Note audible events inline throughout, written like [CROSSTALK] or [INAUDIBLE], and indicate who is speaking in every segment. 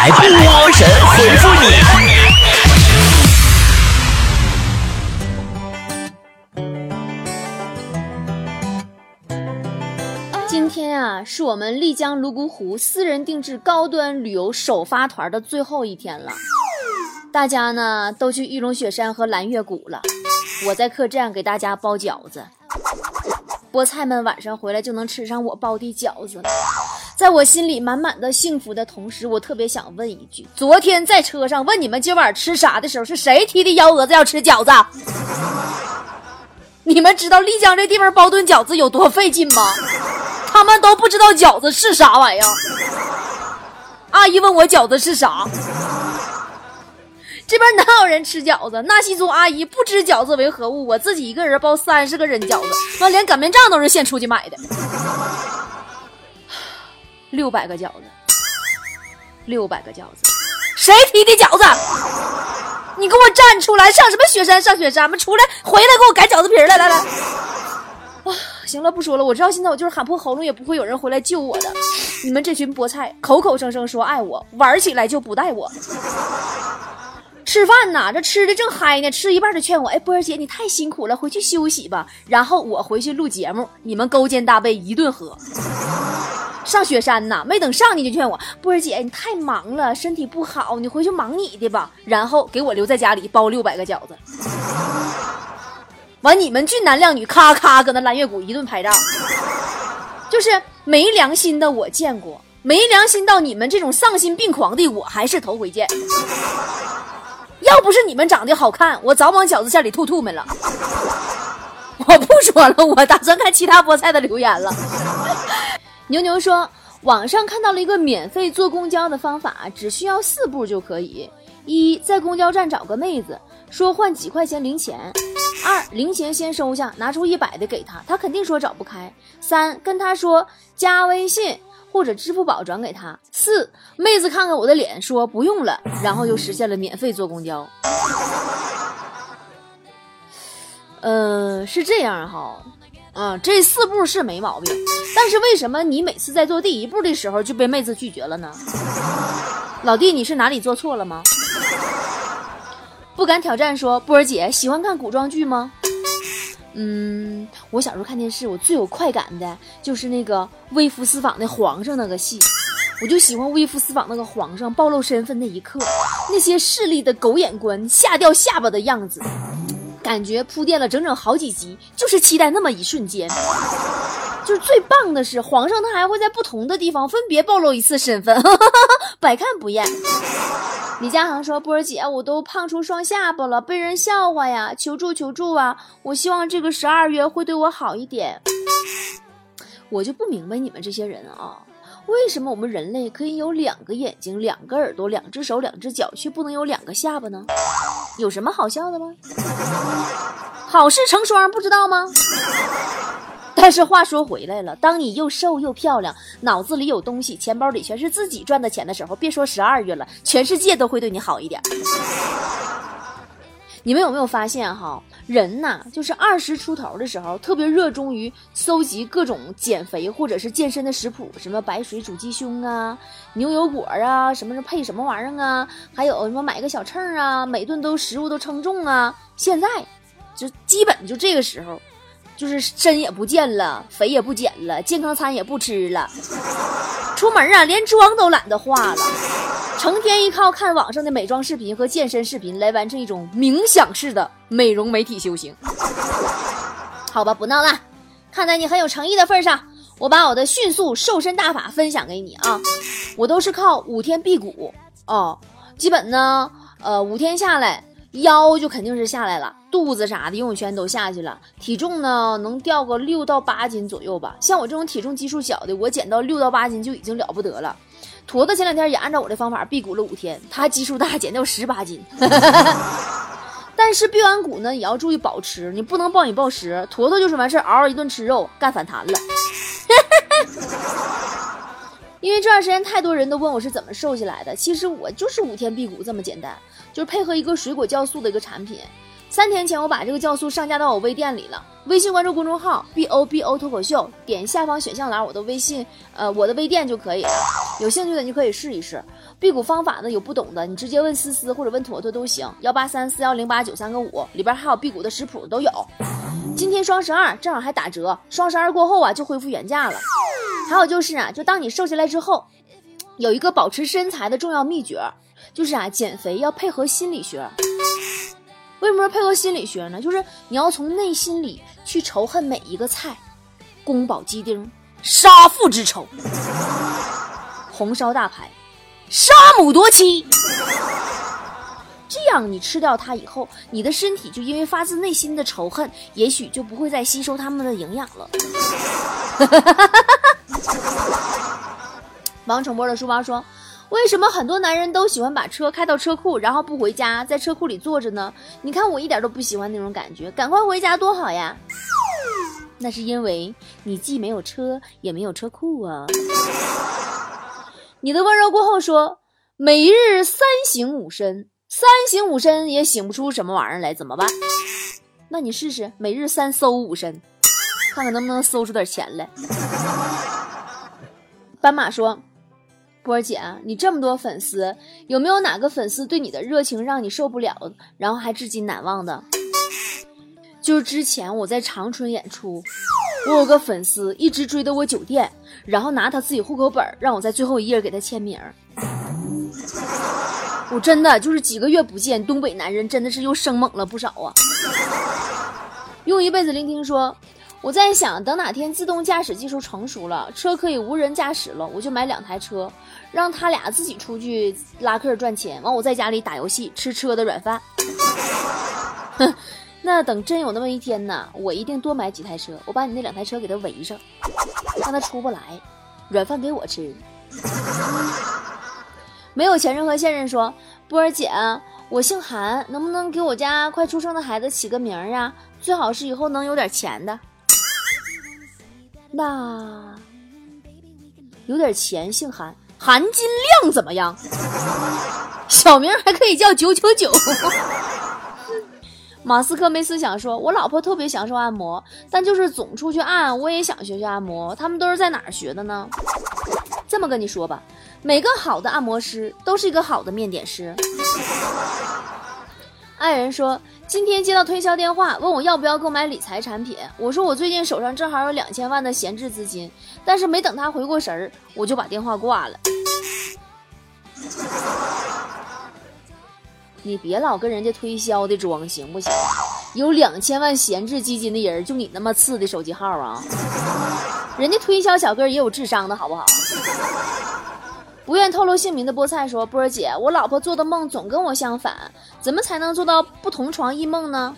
Speaker 1: 来，波神回复你。
Speaker 2: 今天啊，是我们丽江泸沽湖私人定制高端旅游首发团的最后一天了。大家呢都去玉龙雪山和蓝月谷了，我在客栈给大家包饺子。菠菜们晚上回来就能吃上我包的饺子了。在我心里满满的幸福的同时，我特别想问一句：昨天在车上问你们今晚吃啥的时候，是谁提的幺蛾子要吃饺子？[LAUGHS] 你们知道丽江这地方包顿饺子有多费劲吗？他们都不知道饺子是啥玩意儿。阿姨问我饺子是啥，这边哪有人吃饺子？纳西族阿姨不知饺子为何物，我自己一个人包三十个人饺子，那连擀面杖都是现出去买的，六百个饺子，六百个饺子，谁提的饺子？你给我站出来！上什么雪山上雪山吧，出来回来给我擀饺子皮儿来来来。啊，行了，不说了。我知道现在我就是喊破喉咙也不会有人回来救我的。你们这群菠菜，口口声声说爱我，玩起来就不带我。吃饭呢，这吃的正嗨呢，吃一半就劝我，哎，波儿姐你太辛苦了，回去休息吧。然后我回去录节目，你们勾肩搭背一顿喝。上雪山呢，没等上去就劝我，波儿姐你太忙了，身体不好，你回去忙你的吧。然后给我留在家里包六百个饺子。完，你们俊男靓女咔咔搁那蓝月谷一顿拍照，就是没良心的我见过，没良心到你们这种丧心病狂的我还是头回见。要不是你们长得好看，我早往饺子馅里吐吐沫了。我不说了，我打算看其他菠菜的留言了。牛牛说，网上看到了一个免费坐公交的方法，只需要四步就可以：一，在公交站找个妹子，说换几块钱零钱；二，零钱先收下，拿出一百的给他，他肯定说找不开；三，跟他说加微信或者支付宝转给他；四，妹子看看我的脸，说不用了，然后就实现了免费坐公交。呃，是这样哈。嗯，这四步是没毛病，但是为什么你每次在做第一步的时候就被妹子拒绝了呢？老弟，你是哪里做错了吗？不敢挑战说，波儿姐喜欢看古装剧吗？嗯，我小时候看电视，我最有快感的就是那个微服私访的皇上那个戏，我就喜欢微服私访那个皇上暴露身份那一刻，那些势力的狗眼官吓掉下巴的样子。感觉铺垫了整整好几集，就是期待那么一瞬间。就是最棒的是，皇上他还会在不同的地方分别暴露一次身份，[LAUGHS] 百看不厌。李佳航说：“波儿姐，我都胖出双下巴了，被人笑话呀！求助求助啊！我希望这个十二月会对我好一点。”我就不明白你们这些人啊，为什么我们人类可以有两个眼睛、两个耳朵、两只手、两只脚，却不能有两个下巴呢？有什么好笑的吗？好事成双，不知道吗？但是话说回来了，当你又瘦又漂亮，脑子里有东西，钱包里全是自己赚的钱的时候，别说十二月了，全世界都会对你好一点。你们有没有发现哈，人呐，就是二十出头的时候，特别热衷于搜集各种减肥或者是健身的食谱，什么白水煮鸡胸啊，牛油果啊，什么是配什么玩意儿啊，还有什么买个小秤啊，每顿都食物都称重啊。现在就基本就这个时候，就是身也不见了，肥也不减了，健康餐也不吃了，出门啊连妆都懒得化了。成天依靠看网上的美妆视频和健身视频来完成一种冥想式的美容美体修行。[LAUGHS] 好吧，不闹了。看在你很有诚意的份上，我把我的迅速瘦身大法分享给你啊。我都是靠五天辟谷哦，基本呢，呃，五天下来，腰就肯定是下来了，肚子啥的游泳圈都下去了，体重呢能掉个六到八斤左右吧。像我这种体重基数小的，我减到六到八斤就已经了不得了。坨坨前两天也按照我的方法辟谷了五天，他基数大，减掉十八斤。[LAUGHS] 但是辟完谷呢，也要注意保持，你不能暴饮暴食。坨坨就是完事嗷嗷一顿吃肉，干反弹了。[LAUGHS] 因为这段时间太多人都问我是怎么瘦下来的，其实我就是五天辟谷这么简单，就是配合一个水果酵素的一个产品。三天前我把这个酵素上架到我微店里了，微信关注公众号 b o b o 脱口秀，点下方选项栏我的微信，呃，我的微店就可以。有兴趣的你可以试一试。辟谷方法呢有不懂的，你直接问思思或者问坨坨都行。幺八三四幺零八九三个五里边还有辟谷的食谱都有。今天双十二正好还打折，双十二过后啊就恢复原价了。还有就是啊，就当你瘦下来之后，有一个保持身材的重要秘诀，就是啊减肥要配合心理学。为什么配合心理学呢？就是你要从内心里去仇恨每一个菜，宫保鸡丁、杀父之仇，红烧大排、杀母夺妻。这样你吃掉它以后，你的身体就因为发自内心的仇恨，也许就不会再吸收它们的营养了。[LAUGHS] 王成波的书包说。为什么很多男人都喜欢把车开到车库，然后不回家，在车库里坐着呢？你看我一点都不喜欢那种感觉，赶快回家多好呀！那是因为你既没有车，也没有车库啊。你的温柔过后说，每日三省吾身，三省吾身也醒不出什么玩意儿来，怎么办？那你试试每日三搜吾身，看看能不能搜出点钱来。斑马说。波儿姐，你这么多粉丝，有没有哪个粉丝对你的热情让你受不了，然后还至今难忘的？就是之前我在长春演出，我有个粉丝一直追到我酒店，然后拿他自己户口本让我在最后一页给他签名。我真的就是几个月不见，东北男人真的是又生猛了不少啊！用一辈子聆听说。我在想，等哪天自动驾驶技术成熟了，车可以无人驾驶了，我就买两台车，让他俩自己出去拉客赚钱，完我在家里打游戏，吃车的软饭。哼，[LAUGHS] 那等真有那么一天呢，我一定多买几台车，我把你那两台车给他围上，让他出不来，软饭给我吃。没有前任和现任说，波儿姐，我姓韩，能不能给我家快出生的孩子起个名儿啊？最好是以后能有点钱的。那有点钱，姓韩，韩金亮怎么样？小名还可以叫九九九。马斯克没思想说，我老婆特别享受按摩，但就是总出去按，我也想学学按摩。他们都是在哪儿学的呢？这么跟你说吧，每个好的按摩师都是一个好的面点师。爱人说：“今天接到推销电话，问我要不要购买理财产品。我说我最近手上正好有两千万的闲置资金，但是没等他回过神儿，我就把电话挂了。[LAUGHS] 你别老跟人家推销的装行不行？有两千万闲置基金的人，就你那么次的手机号啊？人家推销小哥也有智商的好不好？”不愿透露姓名的菠菜说：“波儿姐，我老婆做的梦总跟我相反，怎么才能做到不同床异梦呢？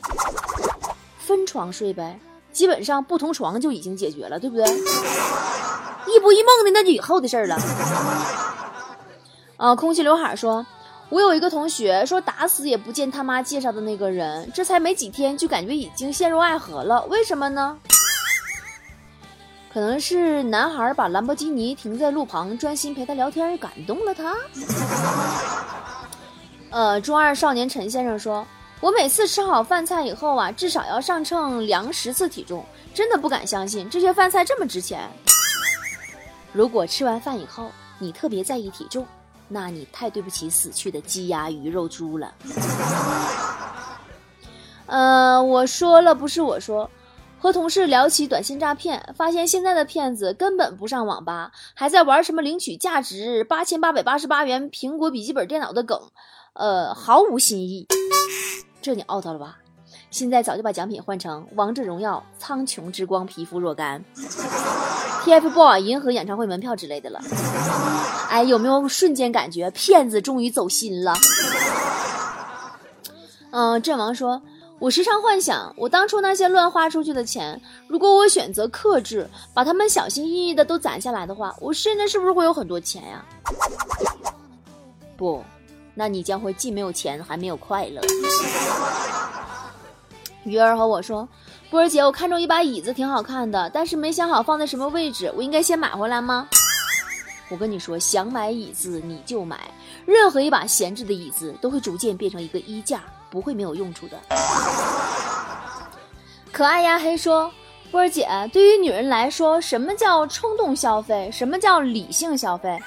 Speaker 2: 分床睡呗，基本上不同床就已经解决了，对不对？异不异梦的那就以后的事儿了。”啊，空气刘海说：“我有一个同学说打死也不见他妈介绍的那个人，这才没几天就感觉已经陷入爱河了，为什么呢？”可能是男孩把兰博基尼停在路旁，专心陪他聊天，感动了他。[LAUGHS] 呃，中二少年陈先生说：“我每次吃好饭菜以后啊，至少要上秤量十次体重，真的不敢相信这些饭菜这么值钱。如果吃完饭以后你特别在意体重，那你太对不起死去的鸡鸭鱼肉猪了。[LAUGHS] ”呃，我说了，不是我说。和同事聊起短信诈骗，发现现在的骗子根本不上网吧，还在玩什么领取价值八千八百八十八元苹果笔记本电脑的梗，呃，毫无新意。这你 out 了吧？现在早就把奖品换成王者荣耀苍穹之光皮肤若干 [LAUGHS] TFBOYS 银河演唱会门票之类的了。哎，有没有瞬间感觉骗子终于走心了？[LAUGHS] 嗯，阵亡说。我时常幻想，我当初那些乱花出去的钱，如果我选择克制，把它们小心翼翼的都攒下来的话，我身上是不是会有很多钱呀？不，那你将会既没有钱，还没有快乐。鱼儿和我说：“波儿姐，我看中一把椅子，挺好看的，但是没想好放在什么位置，我应该先买回来吗？”我跟你说，想买椅子你就买，任何一把闲置的椅子都会逐渐变成一个衣架。不会没有用处的。可爱呀黑说：“波儿姐，对于女人来说，什么叫冲动消费？什么叫理性消费？”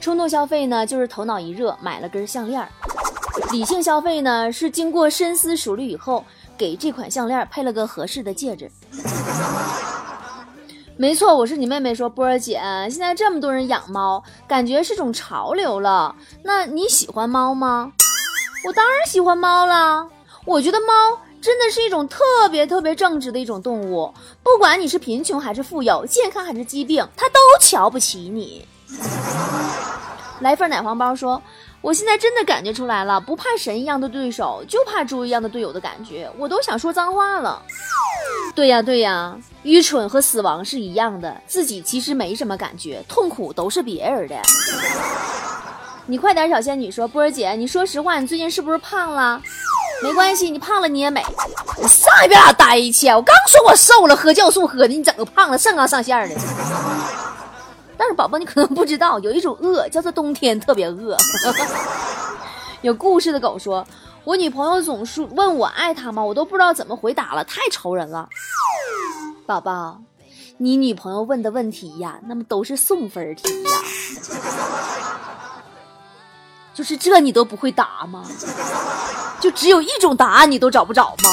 Speaker 2: 冲动消费呢，就是头脑一热买了根项链；理性消费呢，是经过深思熟虑以后，给这款项链配了个合适的戒指。没错，我是你妹妹。说波儿姐，现在这么多人养猫，感觉是种潮流了。那你喜欢猫吗？我当然喜欢猫了。我觉得猫真的是一种特别特别正直的一种动物，不管你是贫穷还是富有，健康还是疾病，它都瞧不起你。来份奶黄包说。我现在真的感觉出来了，不怕神一样的对手，就怕猪一样的队友的感觉，我都想说脏话了。对呀对呀，愚蠢和死亡是一样的，自己其实没什么感觉，痛苦都是别人的。你快点，小仙女说，波儿姐，你说实话，你最近是不是胖了？没关系，你胖了你也美。你上一边咋待去？我刚说我瘦了，喝酵素喝的，你整个胖了，上纲上线的。但是宝宝，你可能不知道，有一种饿叫做冬天特别饿。[LAUGHS] 有故事的狗说：“我女朋友总是问我爱她吗？我都不知道怎么回答了，太愁人了。”宝宝，你女朋友问的问题呀，那么都是送分题呀。就是这你都不会答吗？就只有一种答案你都找不着吗？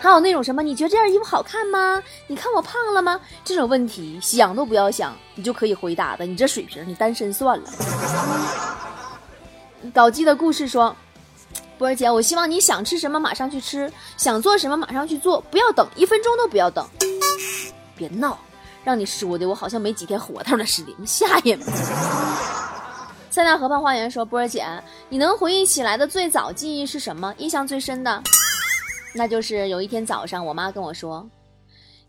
Speaker 2: 还有那种什么，你觉得这件衣服好看吗？你看我胖了吗？这种问题想都不要想，你就可以回答的。你这水平，你单身算了。搞基的故事说，波儿姐，我希望你想吃什么马上去吃，想做什么马上去做，不要等一分钟都不要等。别闹，让你说的我好像没几天活头了似的，你吓人。塞纳河畔花园说，波儿姐，你能回忆起来的最早记忆是什么？印象最深的？那就是有一天早上，我妈跟我说：“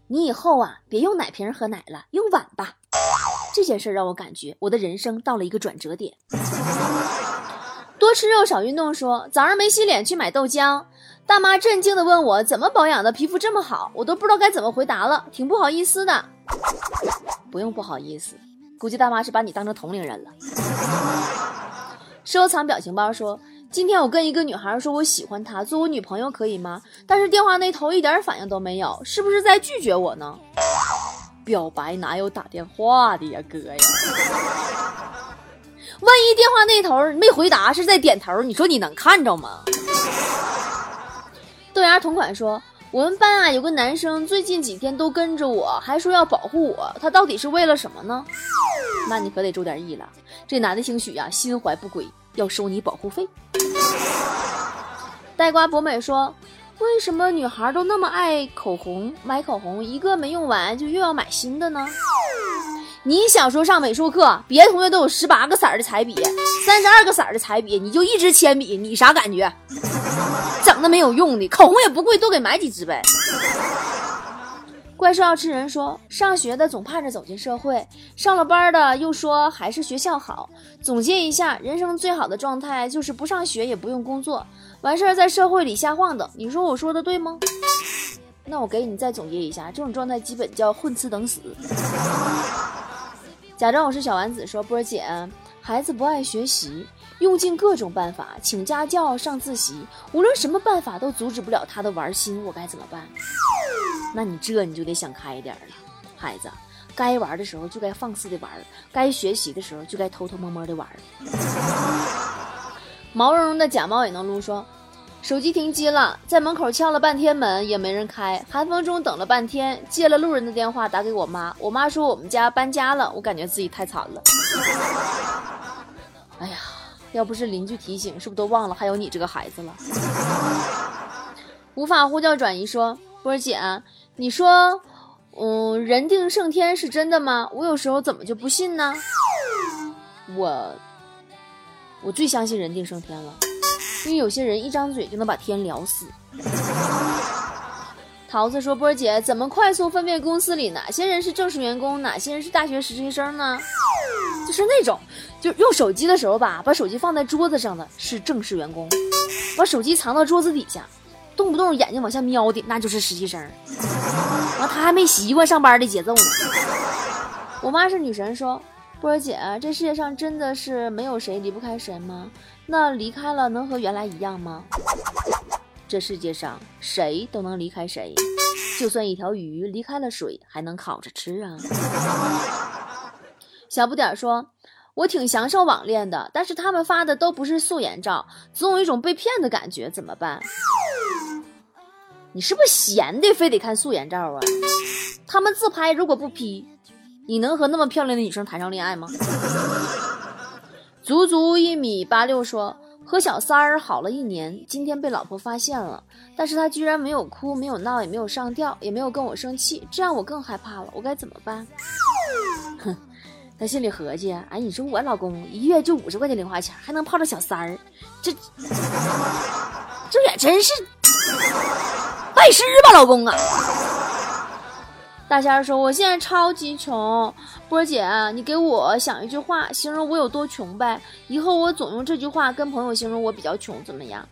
Speaker 2: 你以后啊，别用奶瓶喝奶了，用碗吧。”这件事让我感觉我的人生到了一个转折点。多吃肉少运动说，早上没洗脸去买豆浆，大妈震惊的问我怎么保养的皮肤这么好，我都不知道该怎么回答了，挺不好意思的。不用不好意思，估计大妈是把你当成同龄人了。收藏表情包说。今天我跟一个女孩说，我喜欢她，做我女朋友可以吗？但是电话那头一点反应都没有，是不是在拒绝我呢？表白哪有打电话的呀，哥呀！[LAUGHS] 万一电话那头没回答，是在点头，你说你能看着吗？豆芽同款说，我们班啊有个男生最近几天都跟着我，还说要保护我，他到底是为了什么呢？那你可得注点意了，这男的兴许呀心怀不轨。要收你保护费。呆瓜博美说：“为什么女孩都那么爱口红？买口红一个没用完就又要买新的呢？你想说上美术课，别的同学都有十八个色儿的彩笔，三十二个色儿的彩笔，你就一支铅笔，你啥感觉？整的没有用的，口红也不贵，多给买几支呗。”怪兽要吃人说，上学的总盼着走进社会，上了班的又说还是学校好。总结一下，人生最好的状态就是不上学也不用工作，完事儿在社会里瞎晃荡。你说我说的对吗？那我给你再总结一下，这种状态基本叫混吃等死。假装我是小丸子说，波儿姐，孩子不爱学习，用尽各种办法，请家教、上自习，无论什么办法都阻止不了他的玩心，我该怎么办？那你这你就得想开一点了，孩子，该玩的时候就该放肆的玩，该学习的时候就该偷偷摸摸的玩。毛茸茸的假猫也能撸说，手机停机了，在门口敲了半天门也没人开，寒风中等了半天，接了路人的电话打给我妈，我妈说我们家搬家了，我感觉自己太惨了。哎呀，要不是邻居提醒，是不是都忘了还有你这个孩子了？无法呼叫转移说，波儿姐。你说，嗯，人定胜天是真的吗？我有时候怎么就不信呢？我，我最相信人定胜天了，因为有些人一张嘴就能把天聊死。桃子说：“波儿姐，怎么快速分辨公司里哪些人是正式员工，哪些人是大学实习生呢？就是那种，就用手机的时候吧，把手机放在桌子上的是正式员工，把手机藏到桌子底下。”动不动眼睛往下瞄的，那就是实习生。完，他还没习惯上班的节奏呢。我妈是女神，说波儿姐，这世界上真的是没有谁离不开谁吗？那离开了能和原来一样吗？这世界上谁都能离开谁，就算一条鱼离开了水，还能烤着吃啊。小不点说。
Speaker 3: 我挺享受网恋的，但是他们发的都不是素颜照，总有一种被骗的感觉，怎么办？你是不是闲的，非得看素颜照啊？他们自拍如果不 P，你能和那么漂亮的女生谈上恋爱吗？足足一米八六说和小三儿好了一年，今天被老婆发现了，但是他居然没有哭，没有闹，也没有上吊，也没有跟我生气，这样我更害怕了，我该怎么办？[LAUGHS] 哼，他心里合计，哎，你说我老公一月就五十块钱零花钱，还能泡着小三儿，这这也真是拜师吧，老公啊！大仙儿说：“我现在超级穷，波儿姐，你给我想一句话，形容我有多穷呗。以后我总用这句话跟朋友形容我比较穷，怎么样？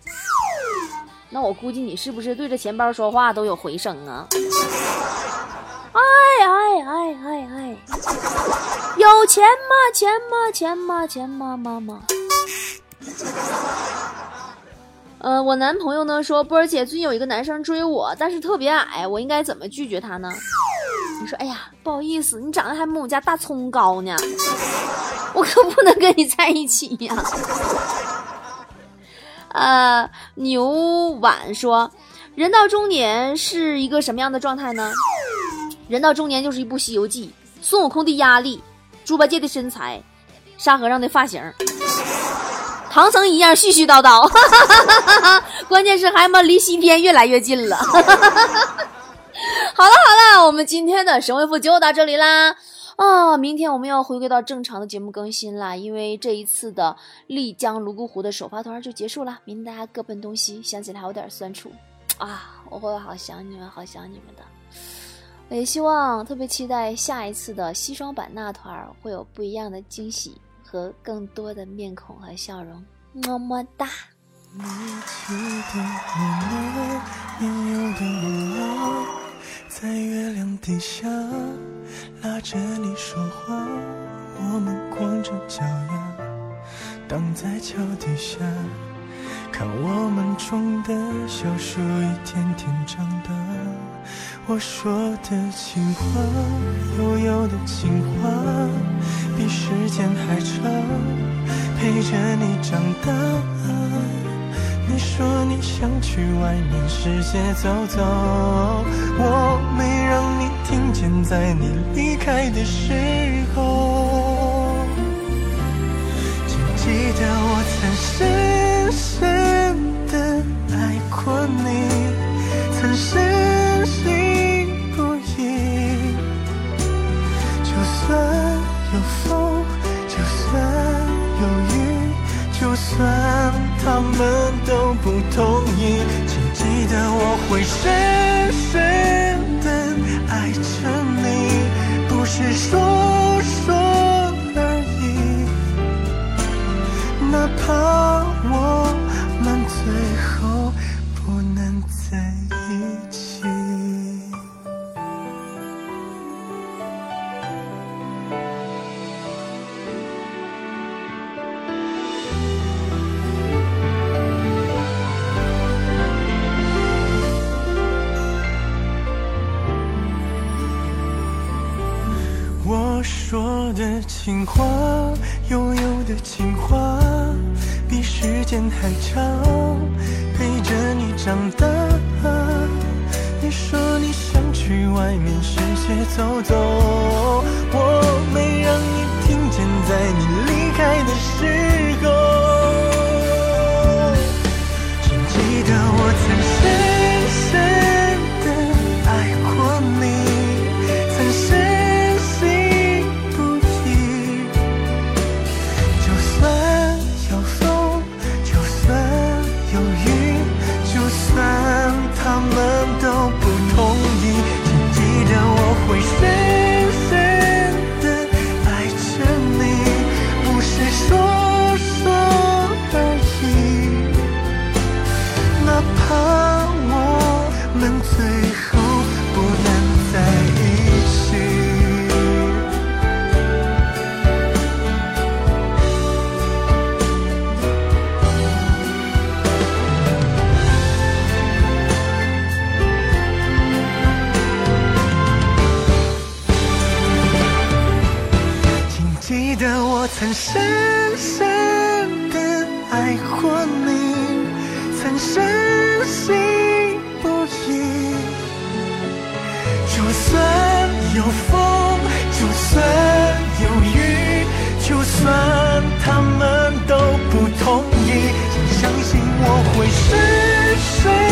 Speaker 3: 那我估计你是不是对着钱包说话都有回声啊？哎哎哎哎哎，有钱吗？钱吗？钱吗？钱吗？妈妈。呃，我男朋友呢说，波儿姐最近有一个男生追我，但是特别矮，我应该怎么拒绝他呢？”你说，哎呀，不好意思，你长得还没我家大葱高呢，[LAUGHS] 我可不能跟你在一起呀。[LAUGHS] 呃，牛婉说，人到中年是一个什么样的状态呢？人到中年就是一部《西游记》，孙悟空的压力，猪八戒的身材，沙和尚的发型，唐僧一样絮絮叨叨，[LAUGHS] 关键是还嘛离西天越来越近了。好了好了，我们今天的神回复就到这里啦。啊，明天我们要回归到正常的节目更新啦，因为这一次的丽江泸沽湖的首发团就结束了，明天大家各奔东西，想起来还有点酸楚啊，我会好想你们，好想你们的。我也希望，特别期待下一次的西双版纳团会有不一样的惊喜和更多的面孔和笑容。么么哒。你记得我吗？在月亮底下拉着你说话，我们光着脚丫挡在桥底下，看我们种的小树一天天长大。我说的情话，悠悠的情话，比时间还长，陪着你长大。你说你想去外面世界走走，我没让你听见，在你离开的时会深深的爱着你，不是说说而已，哪怕我们最后不能在一起。情话，悠悠的情话，比时间还长，陪着你长大。你说你想去外面世界走走，我没让你听见，在你离会是谁。